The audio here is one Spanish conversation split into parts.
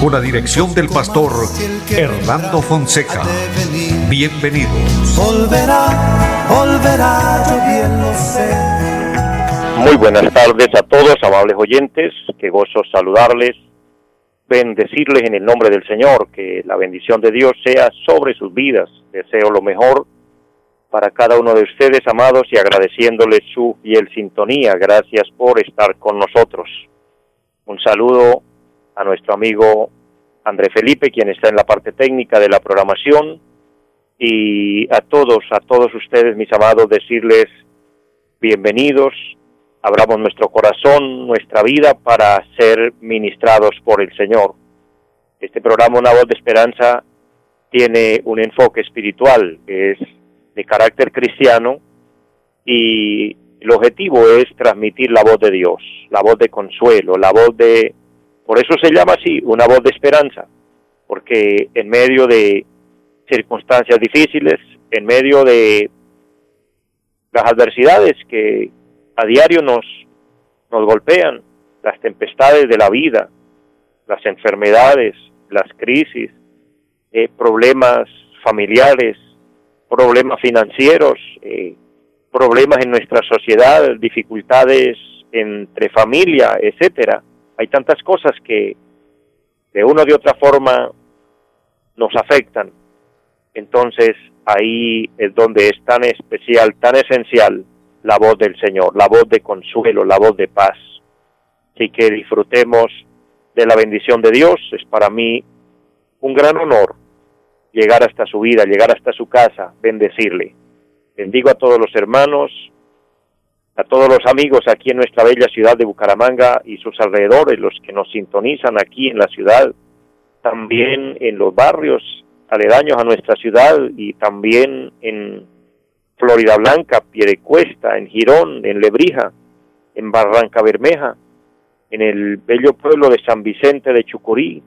con la dirección del pastor Hernando Fonseca. Bienvenidos. Muy buenas tardes a todos, amables oyentes. Qué gozo saludarles, bendecirles en el nombre del Señor, que la bendición de Dios sea sobre sus vidas. Deseo lo mejor para cada uno de ustedes, amados, y agradeciéndoles su fiel sintonía. Gracias por estar con nosotros. Un saludo a nuestro amigo André Felipe, quien está en la parte técnica de la programación, y a todos, a todos ustedes, mis amados, decirles bienvenidos, abramos nuestro corazón, nuestra vida para ser ministrados por el Señor. Este programa, Una voz de esperanza, tiene un enfoque espiritual, es de carácter cristiano y el objetivo es transmitir la voz de Dios, la voz de consuelo, la voz de por eso se llama así, una voz de esperanza, porque en medio de circunstancias difíciles, en medio de las adversidades que a diario nos, nos golpean, las tempestades de la vida, las enfermedades, las crisis, eh, problemas familiares, problemas financieros, eh, problemas en nuestra sociedad, dificultades entre familia, etcétera hay tantas cosas que de una o de otra forma nos afectan. Entonces ahí es donde es tan especial, tan esencial la voz del Señor, la voz de consuelo, la voz de paz. Así que disfrutemos de la bendición de Dios. Es para mí un gran honor llegar hasta su vida, llegar hasta su casa, bendecirle. Bendigo a todos los hermanos, a todos los amigos aquí en nuestra bella ciudad de Bucaramanga y sus alrededores, los que nos sintonizan aquí en la ciudad, también en los barrios aledaños a nuestra ciudad y también en Florida Blanca, Piedecuesta, en Girón, en Lebrija, en Barranca Bermeja, en el bello pueblo de San Vicente de Chucurí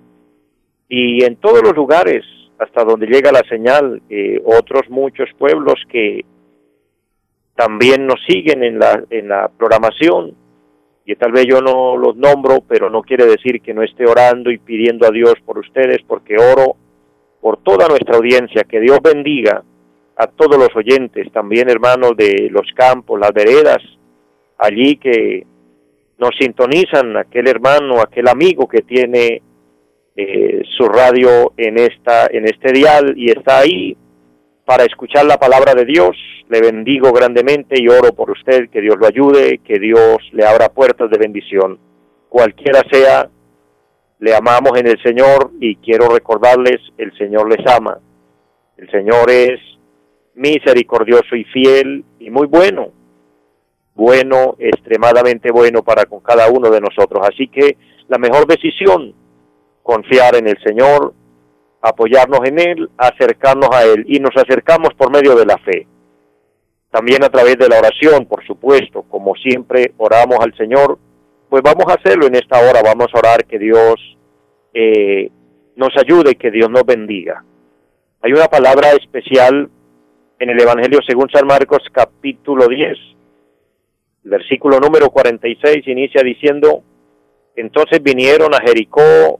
y en todos los lugares hasta donde llega la señal, eh, otros muchos pueblos que también nos siguen en la, en la programación y tal vez yo no los nombro, pero no quiere decir que no esté orando y pidiendo a Dios por ustedes, porque oro por toda nuestra audiencia, que Dios bendiga a todos los oyentes, también hermanos de los campos, las veredas, allí que nos sintonizan, aquel hermano, aquel amigo que tiene eh, su radio en esta en este dial y está ahí para escuchar la palabra de Dios. Le bendigo grandemente y oro por usted, que Dios lo ayude, que Dios le abra puertas de bendición. Cualquiera sea, le amamos en el Señor y quiero recordarles, el Señor les ama. El Señor es misericordioso y fiel y muy bueno. Bueno, extremadamente bueno para con cada uno de nosotros. Así que la mejor decisión, confiar en el Señor, apoyarnos en Él, acercarnos a Él y nos acercamos por medio de la fe. También a través de la oración, por supuesto, como siempre oramos al Señor, pues vamos a hacerlo en esta hora, vamos a orar que Dios eh, nos ayude, que Dios nos bendiga. Hay una palabra especial en el Evangelio según San Marcos capítulo 10, versículo número 46 inicia diciendo, entonces vinieron a Jericó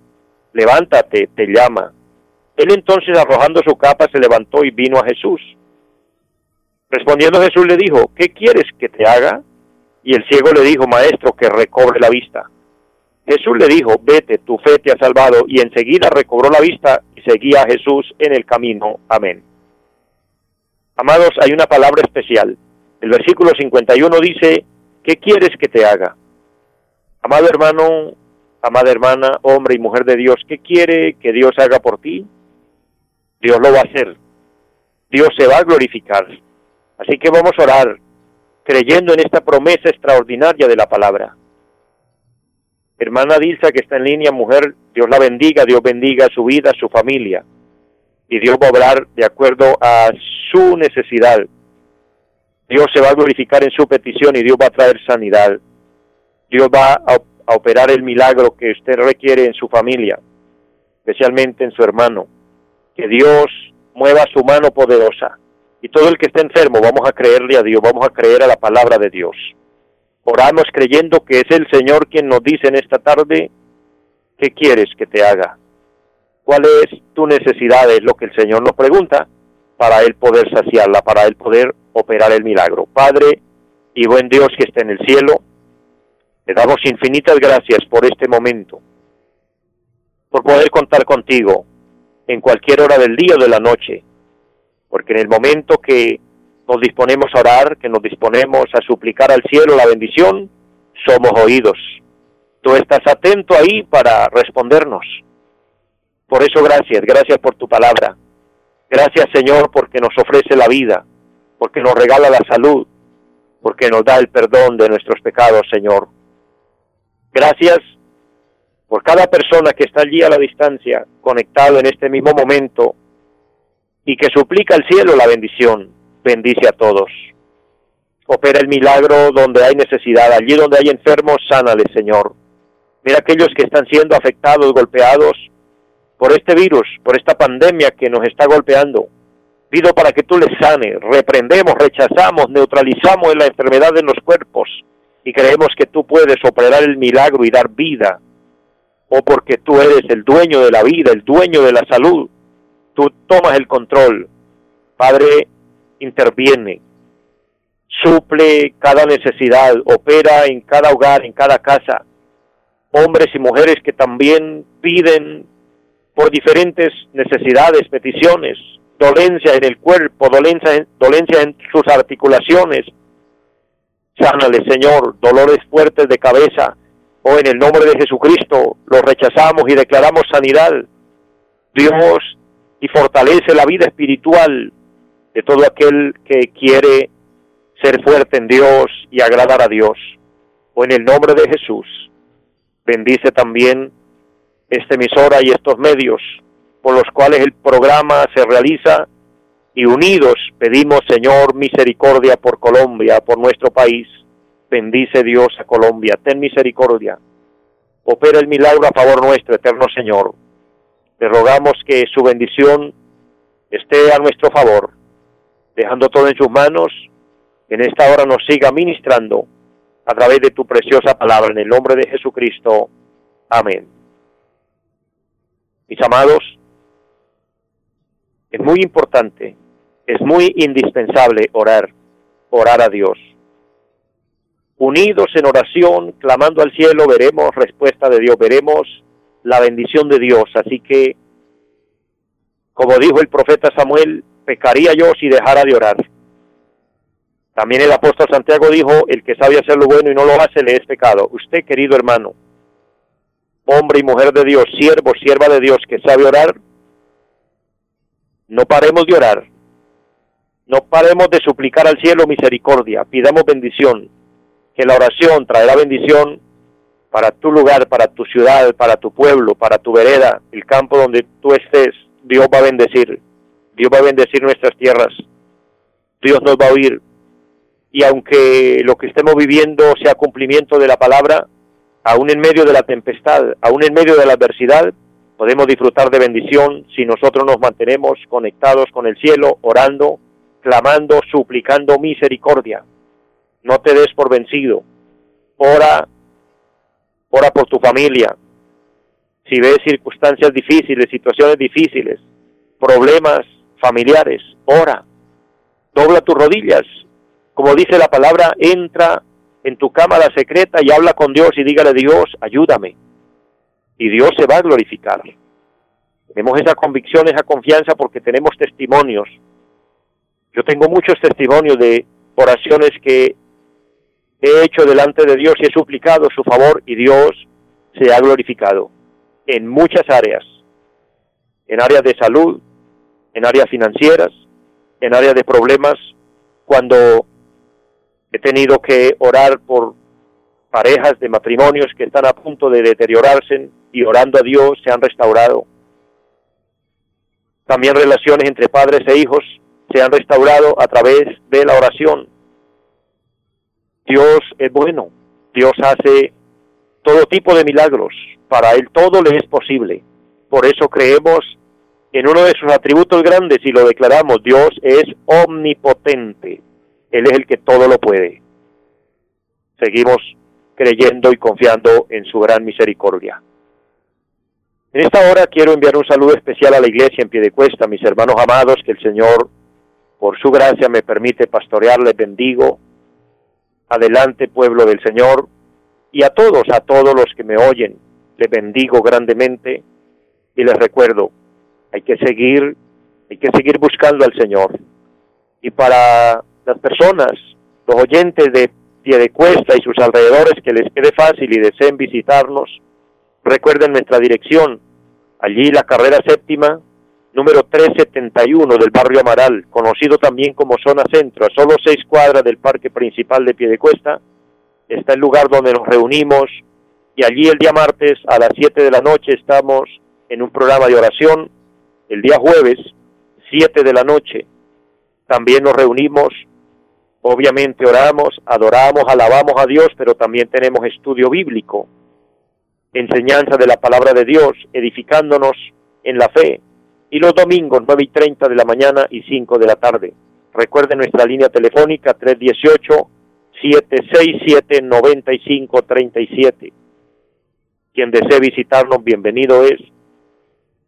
levántate, te llama. Él entonces arrojando su capa se levantó y vino a Jesús. Respondiendo Jesús le dijo, ¿qué quieres que te haga? Y el ciego le dijo, maestro, que recobre la vista. Jesús le dijo, vete, tu fe te ha salvado, y enseguida recobró la vista y seguía a Jesús en el camino. Amén. Amados, hay una palabra especial El versículo 51 dice, ¿qué quieres que te haga? Amado hermano, amada hermana, hombre y mujer de Dios, ¿qué quiere que Dios haga por ti? Dios lo va a hacer. Dios se va a glorificar. Así que vamos a orar creyendo en esta promesa extraordinaria de la palabra. Hermana Dilsa que está en línea, mujer, Dios la bendiga, Dios bendiga su vida, su familia. Y Dios va a obrar de acuerdo a su necesidad. Dios se va a glorificar en su petición y Dios va a traer sanidad. Dios va a, a operar el milagro que usted requiere en su familia, especialmente en su hermano. Que Dios mueva su mano poderosa. Y todo el que esté enfermo, vamos a creerle a Dios, vamos a creer a la palabra de Dios. Oramos creyendo que es el Señor quien nos dice en esta tarde, ¿qué quieres que te haga? ¿Cuál es tu necesidad? Es lo que el Señor nos pregunta para Él poder saciarla, para Él poder operar el milagro. Padre y buen Dios que está en el cielo, te damos infinitas gracias por este momento, por poder contar contigo en cualquier hora del día o de la noche, porque en el momento que nos disponemos a orar, que nos disponemos a suplicar al cielo la bendición, somos oídos. Tú estás atento ahí para respondernos. Por eso gracias, gracias por tu palabra. Gracias Señor porque nos ofrece la vida, porque nos regala la salud, porque nos da el perdón de nuestros pecados, Señor. Gracias por cada persona que está allí a la distancia, conectado en este mismo momento, y que suplica al cielo la bendición bendice a todos. Opera el milagro donde hay necesidad, allí donde hay enfermos, sánale, Señor. Mira aquellos que están siendo afectados, golpeados por este virus, por esta pandemia que nos está golpeando. Pido para que tú les sanes, reprendemos, rechazamos, neutralizamos la enfermedad en los cuerpos y creemos que tú puedes operar el milagro y dar vida. O porque tú eres el dueño de la vida, el dueño de la salud. Tú tomas el control. Padre, interviene, suple cada necesidad, opera en cada hogar, en cada casa. Hombres y mujeres que también piden por diferentes necesidades, peticiones, dolencia en el cuerpo, dolencia, dolencia en sus articulaciones. Sánale, Señor, dolores fuertes de cabeza. O en el nombre de Jesucristo los rechazamos y declaramos sanidad. Dios y fortalece la vida espiritual de todo aquel que quiere ser fuerte en Dios y agradar a Dios. O en el nombre de Jesús, bendice también esta emisora y estos medios por los cuales el programa se realiza y unidos pedimos, Señor, misericordia por Colombia, por nuestro país. Bendice Dios a Colombia, ten misericordia. Opera el milagro a favor nuestro, eterno Señor. Le rogamos que su bendición esté a nuestro favor dejando todo en sus manos, en esta hora nos siga ministrando a través de tu preciosa palabra, en el nombre de Jesucristo. Amén. Mis amados, es muy importante, es muy indispensable orar, orar a Dios. Unidos en oración, clamando al cielo, veremos respuesta de Dios, veremos la bendición de Dios. Así que, como dijo el profeta Samuel, pecaría yo si dejara de orar. También el apóstol Santiago dijo, el que sabe hacer lo bueno y no lo hace le es pecado. Usted, querido hermano, hombre y mujer de Dios, siervo, sierva de Dios que sabe orar, no paremos de orar, no paremos de suplicar al cielo misericordia, pidamos bendición, que la oración traerá bendición para tu lugar, para tu ciudad, para tu pueblo, para tu vereda, el campo donde tú estés, Dios va a bendecir. Dios va a bendecir nuestras tierras, Dios nos va a oír. Y aunque lo que estemos viviendo sea cumplimiento de la palabra, aún en medio de la tempestad, aún en medio de la adversidad, podemos disfrutar de bendición si nosotros nos mantenemos conectados con el cielo, orando, clamando, suplicando misericordia. No te des por vencido. Ora, ora por tu familia. Si ves circunstancias difíciles, situaciones difíciles, problemas familiares, ora, dobla tus rodillas, como dice la palabra, entra en tu cámara secreta y habla con Dios y dígale Dios, ayúdame. Y Dios se va a glorificar. Tenemos esa convicción, esa confianza porque tenemos testimonios. Yo tengo muchos testimonios de oraciones que he hecho delante de Dios y he suplicado su favor y Dios se ha glorificado en muchas áreas, en áreas de salud, en áreas financieras, en áreas de problemas, cuando he tenido que orar por parejas de matrimonios que están a punto de deteriorarse y orando a Dios se han restaurado. También relaciones entre padres e hijos se han restaurado a través de la oración. Dios es bueno, Dios hace todo tipo de milagros, para Él todo le es posible. Por eso creemos en uno de sus atributos grandes y lo declaramos, Dios es omnipotente, Él es el que todo lo puede. Seguimos creyendo y confiando en su gran misericordia. En esta hora quiero enviar un saludo especial a la iglesia en pie de cuesta, mis hermanos amados, que el Señor, por su gracia, me permite pastorearles, bendigo. Adelante, pueblo del Señor, y a todos, a todos los que me oyen, les bendigo grandemente y les recuerdo, hay que seguir, hay que seguir buscando al Señor. Y para las personas, los oyentes de pie de cuesta y sus alrededores que les quede fácil y deseen visitarnos, recuerden nuestra dirección, allí la carrera séptima, número 371 del barrio Amaral, conocido también como zona centro, a solo seis cuadras del parque principal de Piedecuesta, está el lugar donde nos reunimos y allí el día martes a las 7 de la noche estamos en un programa de oración, el día jueves 7 de la noche también nos reunimos, obviamente oramos, adoramos, alabamos a Dios, pero también tenemos estudio bíblico, enseñanza de la palabra de Dios, edificándonos en la fe, y los domingos 9 y 30 de la mañana y 5 de la tarde. Recuerden nuestra línea telefónica 318 767-9537. Quien desee visitarnos, bienvenido es.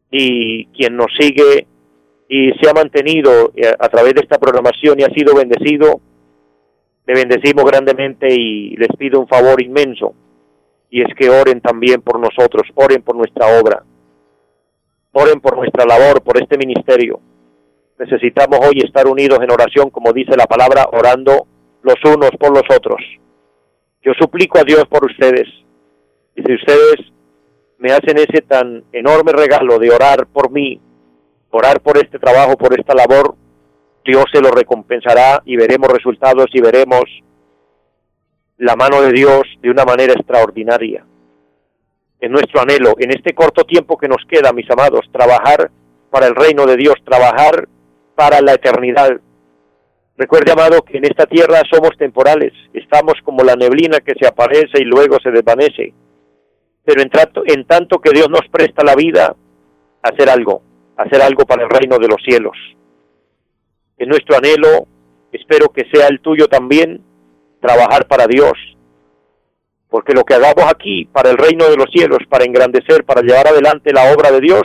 Y quien nos sigue y se ha mantenido eh, a través de esta programación y ha sido bendecido, le bendecimos grandemente y les pido un favor inmenso. Y es que oren también por nosotros, oren por nuestra obra, oren por nuestra labor, por este ministerio. Necesitamos hoy estar unidos en oración, como dice la palabra, orando los unos por los otros. Yo suplico a Dios por ustedes. Y si ustedes me hacen ese tan enorme regalo de orar por mí, orar por este trabajo, por esta labor, Dios se lo recompensará y veremos resultados y veremos la mano de Dios de una manera extraordinaria. Es nuestro anhelo, en este corto tiempo que nos queda, mis amados, trabajar para el reino de Dios, trabajar para la eternidad, Recuerde, amado, que en esta tierra somos temporales, estamos como la neblina que se aparece y luego se desvanece. Pero en, en tanto que Dios nos presta la vida, hacer algo, hacer algo para el reino de los cielos. Es nuestro anhelo, espero que sea el tuyo también, trabajar para Dios. Porque lo que hagamos aquí para el reino de los cielos, para engrandecer, para llevar adelante la obra de Dios,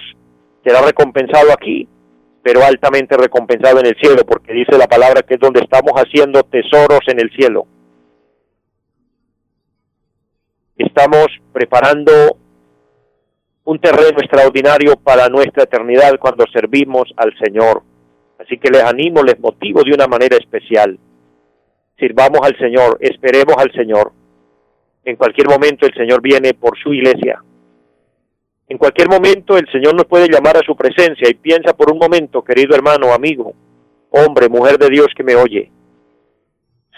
será recompensado aquí pero altamente recompensado en el cielo, porque dice la palabra que es donde estamos haciendo tesoros en el cielo. Estamos preparando un terreno extraordinario para nuestra eternidad cuando servimos al Señor. Así que les animo, les motivo de una manera especial. Sirvamos al Señor, esperemos al Señor. En cualquier momento el Señor viene por su iglesia. En cualquier momento el Señor nos puede llamar a su presencia y piensa por un momento, querido hermano, amigo, hombre, mujer de Dios que me oye.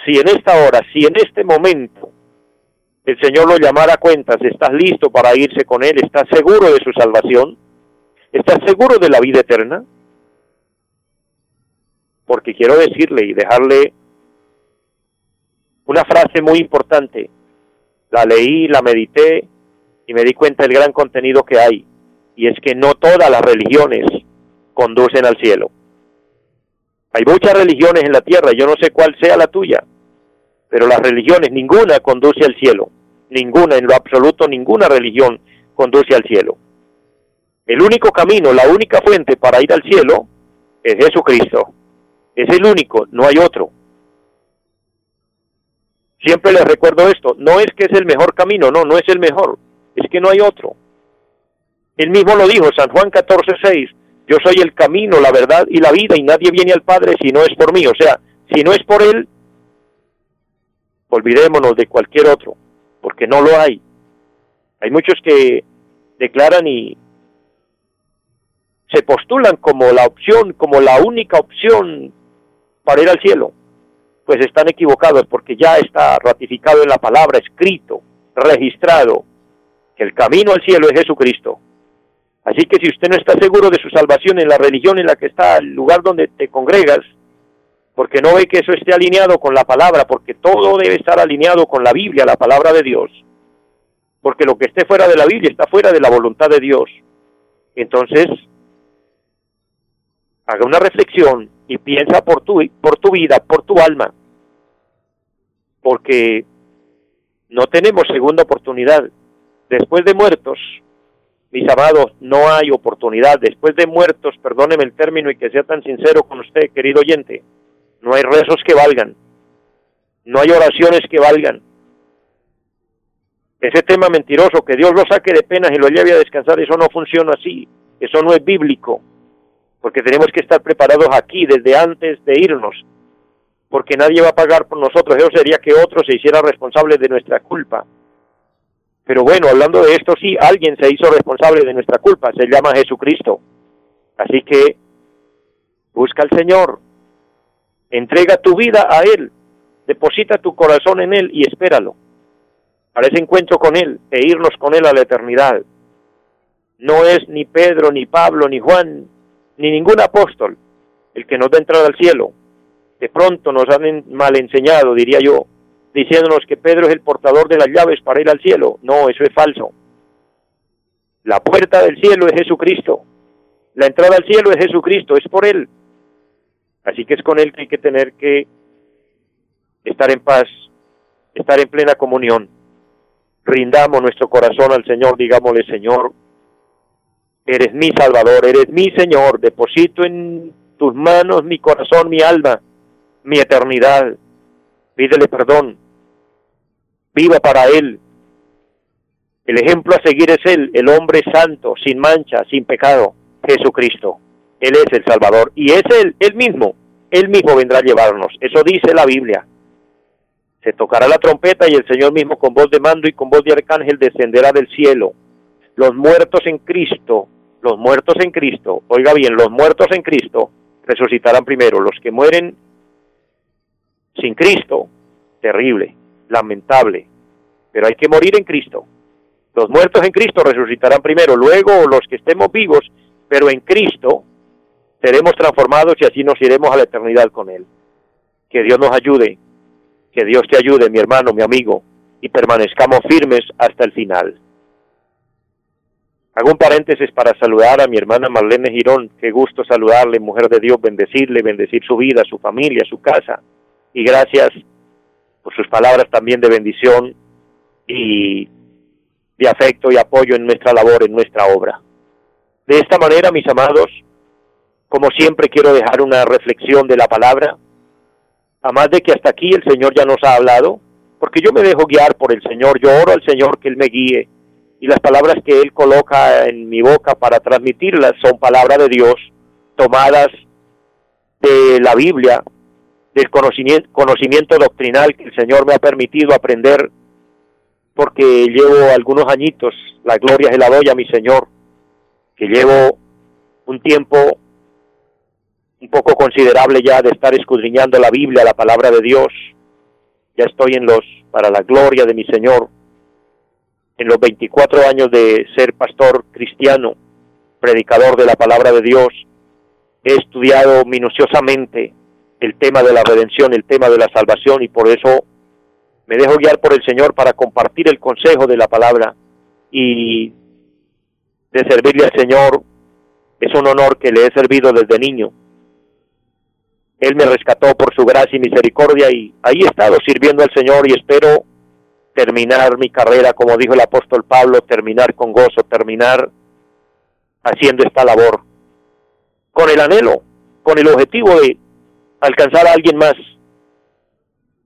Si en esta hora, si en este momento el Señor lo llamara a cuentas, ¿estás listo para irse con Él? ¿Estás seguro de su salvación? ¿Estás seguro de la vida eterna? Porque quiero decirle y dejarle una frase muy importante. La leí, la medité y me di cuenta del gran contenido que hay, y es que no todas las religiones conducen al cielo. Hay muchas religiones en la tierra, yo no sé cuál sea la tuya, pero las religiones, ninguna conduce al cielo, ninguna, en lo absoluto, ninguna religión conduce al cielo. El único camino, la única fuente para ir al cielo es Jesucristo. Es el único, no hay otro. Siempre les recuerdo esto, no es que es el mejor camino, no, no es el mejor es que no hay otro. Él mismo lo dijo, San Juan 14, 6, yo soy el camino, la verdad y la vida, y nadie viene al Padre si no es por mí. O sea, si no es por Él, Olvidémonos de cualquier otro, porque no lo hay. Hay muchos que declaran y se postulan como la opción, como la única opción para ir al cielo. Pues están equivocados porque ya está ratificado en la palabra, escrito, registrado, que el camino al cielo es Jesucristo. Así que si usted no está seguro de su salvación en la religión en la que está, el lugar donde te congregas, porque no ve que eso esté alineado con la palabra, porque todo debe estar alineado con la Biblia, la palabra de Dios, porque lo que esté fuera de la Biblia está fuera de la voluntad de Dios. Entonces, haga una reflexión y piensa por tu, por tu vida, por tu alma, porque no tenemos segunda oportunidad. Después de muertos, mis amados, no hay oportunidad. Después de muertos, perdóneme el término y que sea tan sincero con usted, querido oyente, no hay rezos que valgan, no hay oraciones que valgan. Ese tema mentiroso, que Dios lo saque de penas y lo lleve a descansar, eso no funciona así, eso no es bíblico, porque tenemos que estar preparados aquí desde antes de irnos, porque nadie va a pagar por nosotros, eso sería que otro se hiciera responsable de nuestra culpa. Pero bueno, hablando de esto, sí, alguien se hizo responsable de nuestra culpa, se llama Jesucristo. Así que busca al Señor, Entrega tu vida a Él, deposita tu corazón en Él y espéralo. Para ese encuentro con Él e irnos con Él a la eternidad. No es ni Pedro, ni Pablo, ni Juan, ni ningún apóstol el que nos da entrada al cielo. De pronto nos han mal enseñado, diría yo, diciéndonos que Pedro es el portador de las llaves para ir al cielo. No, eso es falso. La puerta del cielo es Jesucristo. La entrada al cielo es Jesucristo, es por Él. Así que es con Él que hay que tener que estar en paz, estar en plena comunión. Rindamos nuestro corazón al Señor, digámosle, Señor, eres mi Salvador, eres mi Señor, deposito en tus manos mi corazón, mi alma, mi eternidad. Pídele perdón, viva para Él. El ejemplo a seguir es Él, el hombre santo, sin mancha, sin pecado, Jesucristo. Él es el Salvador y es Él, Él mismo, Él mismo vendrá a llevarnos. Eso dice la Biblia. Se tocará la trompeta y el Señor mismo con voz de mando y con voz de arcángel descenderá del cielo. Los muertos en Cristo, los muertos en Cristo, oiga bien, los muertos en Cristo resucitarán primero. Los que mueren sin Cristo, terrible, lamentable, pero hay que morir en Cristo. Los muertos en Cristo resucitarán primero, luego los que estemos vivos, pero en Cristo seremos transformados y así nos iremos a la eternidad con Él. Que Dios nos ayude, que Dios te ayude, mi hermano, mi amigo, y permanezcamos firmes hasta el final. Hago un paréntesis para saludar a mi hermana Marlene Girón. Qué gusto saludarle, mujer de Dios, bendecirle, bendecir su vida, su familia, su casa. Y gracias por sus palabras también de bendición y de afecto y apoyo en nuestra labor, en nuestra obra. De esta manera, mis amados, como siempre quiero dejar una reflexión de la palabra, además de que hasta aquí el Señor ya nos ha hablado, porque yo me dejo guiar por el Señor, yo oro al Señor que Él me guíe, y las palabras que Él coloca en mi boca para transmitirlas son palabras de Dios, tomadas de la Biblia, del conocimiento, doctrinal que el Señor me ha permitido aprender, porque llevo algunos añitos, la gloria se la doy a mi Señor, que llevo un tiempo un poco considerable ya de estar escudriñando la Biblia, la palabra de Dios. Ya estoy en los, para la gloria de mi Señor, en los 24 años de ser pastor cristiano, predicador de la palabra de Dios, he estudiado minuciosamente el tema de la redención, el tema de la salvación y por eso me dejo guiar por el Señor para compartir el consejo de la palabra y de servirle al Señor. Es un honor que le he servido desde niño él me rescató por su gracia y misericordia y ahí he estado sirviendo al Señor y espero terminar mi carrera, como dijo el apóstol Pablo, terminar con gozo, terminar haciendo esta labor, con el anhelo, con el objetivo de alcanzar a alguien más.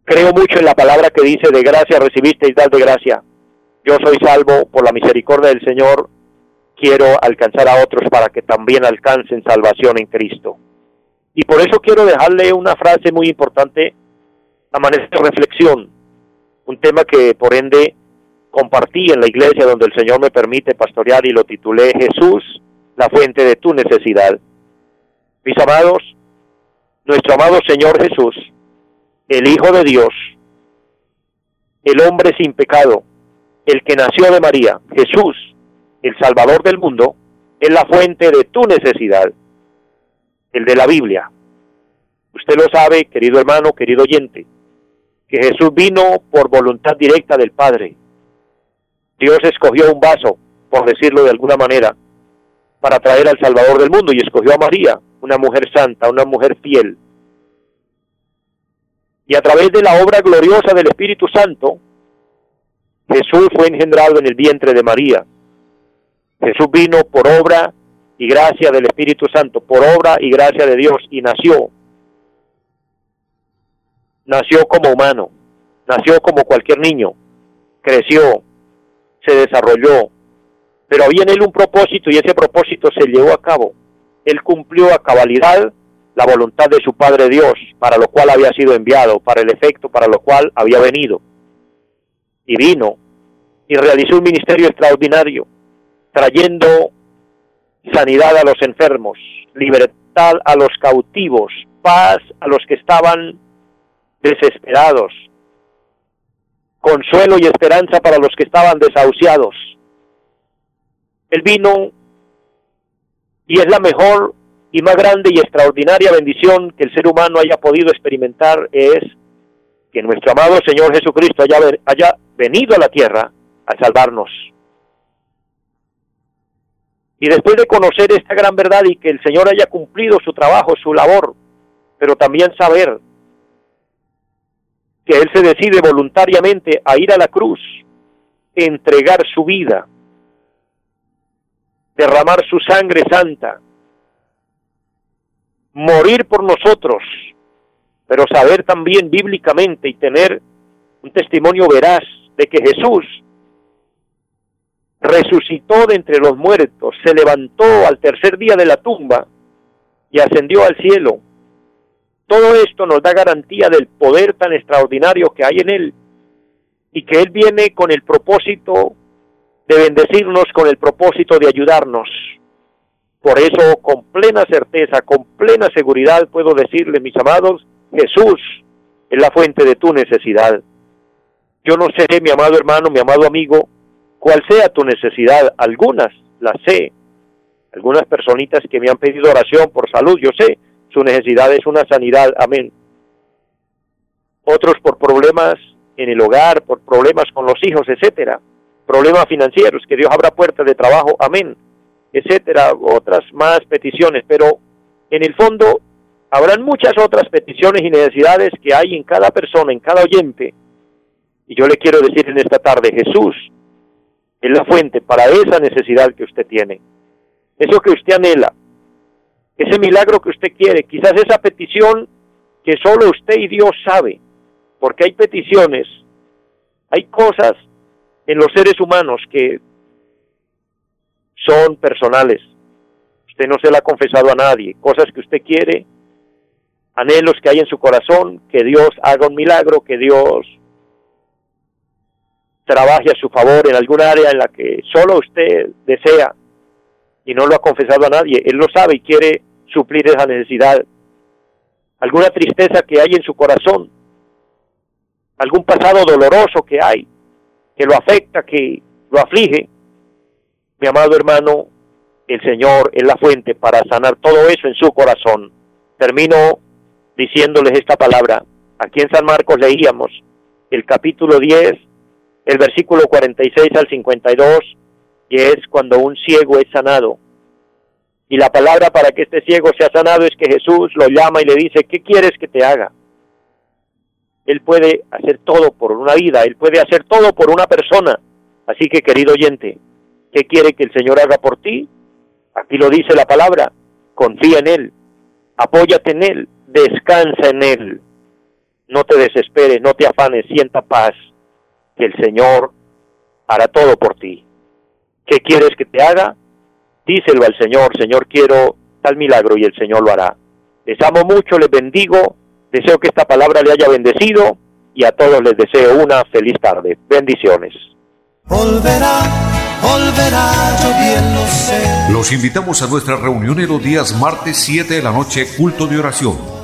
Creo mucho en la palabra que dice, de gracia recibiste y dad de gracia. Yo soy salvo por la misericordia del Señor, quiero alcanzar a otros para que también alcancen salvación en Cristo. Y por eso quiero dejarle una frase muy importante a manera de reflexión. un tema que por ende compartí en la iglesia donde el Señor me permite pastorear y lo titulé Jesús, la fuente de tu necesidad. Mis amados, nuestro amado Señor Jesús, el Hijo de Dios, el hombre sin pecado, el que nació de María, Jesús, el Salvador del mundo, es la fuente de tu necesidad, el de la Biblia. Usted lo sabe, querido hermano, querido oyente, que Jesús vino por voluntad directa del Padre. Dios escogió un vaso, por decirlo de alguna manera, para traer al Salvador del mundo y escogió a María, una mujer santa, una mujer fiel. Y a través de la obra gloriosa del Espíritu Santo, Jesús fue engendrado en el vientre de María. Jesús vino por obra y gracia del Espíritu Santo, por obra y gracia de Dios, y nació. Nació como humano, nació como cualquier niño, creció, se desarrolló, pero había en él un propósito y ese propósito se llevó a cabo. Él cumplió a cabalidad la voluntad de su Padre Dios, para lo cual había sido enviado, para el efecto para lo cual había venido y vino y realizó un ministerio extraordinario, trayendo sanidad a los enfermos, libertad a los cautivos, paz a los que estaban desesperados, consuelo y esperanza para los que estaban desahuciados. El vino y es la mejor y más grande y extraordinaria bendición que el ser humano haya podido experimentar es que nuestro amado Señor Jesucristo haya, haya venido a la tierra a salvarnos. Y después de conocer esta gran verdad y que el Señor haya cumplido su trabajo, su labor, pero también saber que Él se decide voluntariamente a ir a la cruz, entregar su vida, derramar su sangre santa, morir por nosotros, pero saber también bíblicamente y tener un testimonio veraz de que Jesús resucitó de entre los muertos, se levantó al tercer día de la tumba y ascendió al cielo. Todo esto nos da garantía del poder tan extraordinario que hay en Él y que Él viene con el propósito de bendecirnos, con el propósito de ayudarnos. Por eso, con plena certeza, con plena seguridad, puedo decirle, mis amados, Jesús es la fuente de tu necesidad. Yo no sé, mi amado hermano, mi amado amigo, cuál sea tu necesidad. Algunas las sé. Algunas personitas que me han pedido oración por salud, yo sé, su necesidad es una sanidad, amén. Otros por problemas en el hogar, por problemas con los hijos, etcétera. Problemas financieros, que Dios abra puertas de trabajo, amén, etcétera. Otras más peticiones, pero en el fondo habrán muchas otras peticiones y necesidades que hay en cada persona, en cada oyente, y yo le quiero decir en esta tarde, Jesús es la fuente para esa necesidad que usted tiene. Eso que usted anhela, ese milagro que usted quiere, quizás esa petición que solo usted y Dios sabe, porque hay peticiones, hay cosas en los seres humanos que son personales. Usted no se la ha confesado a nadie, cosas que usted quiere, anhelos que hay en su corazón, que Dios haga un milagro, que Dios trabaje a su favor en alguna área en la que solo usted desea y no lo ha confesado a nadie. Él lo sabe y quiere suplir esa necesidad. Alguna tristeza que hay en su corazón, algún pasado doloroso que hay, que lo afecta, que lo aflige. Mi amado hermano, el Señor es la fuente para sanar todo eso en su corazón. Termino diciéndoles esta palabra. Aquí en San Marcos leíamos el capítulo 10, el versículo 46 al 52, que es cuando un ciego es sanado. Y la palabra para que este ciego sea sanado es que Jesús lo llama y le dice, ¿qué quieres que te haga? Él puede hacer todo por una vida, Él puede hacer todo por una persona. Así que, querido oyente, ¿qué quiere que el Señor haga por ti? Aquí lo dice la palabra, confía en Él, apóyate en Él, descansa en Él. No te desesperes, no te afanes, sienta paz que el Señor hará todo por ti. ¿Qué quieres que te haga? Díselo al Señor, Señor, quiero tal milagro y el Señor lo hará. Les amo mucho, les bendigo, deseo que esta palabra le haya bendecido y a todos les deseo una feliz tarde. Bendiciones. Volverá, volverá, yo bien lo sé. Los invitamos a nuestra reunión en los días martes 7 de la noche, culto de oración.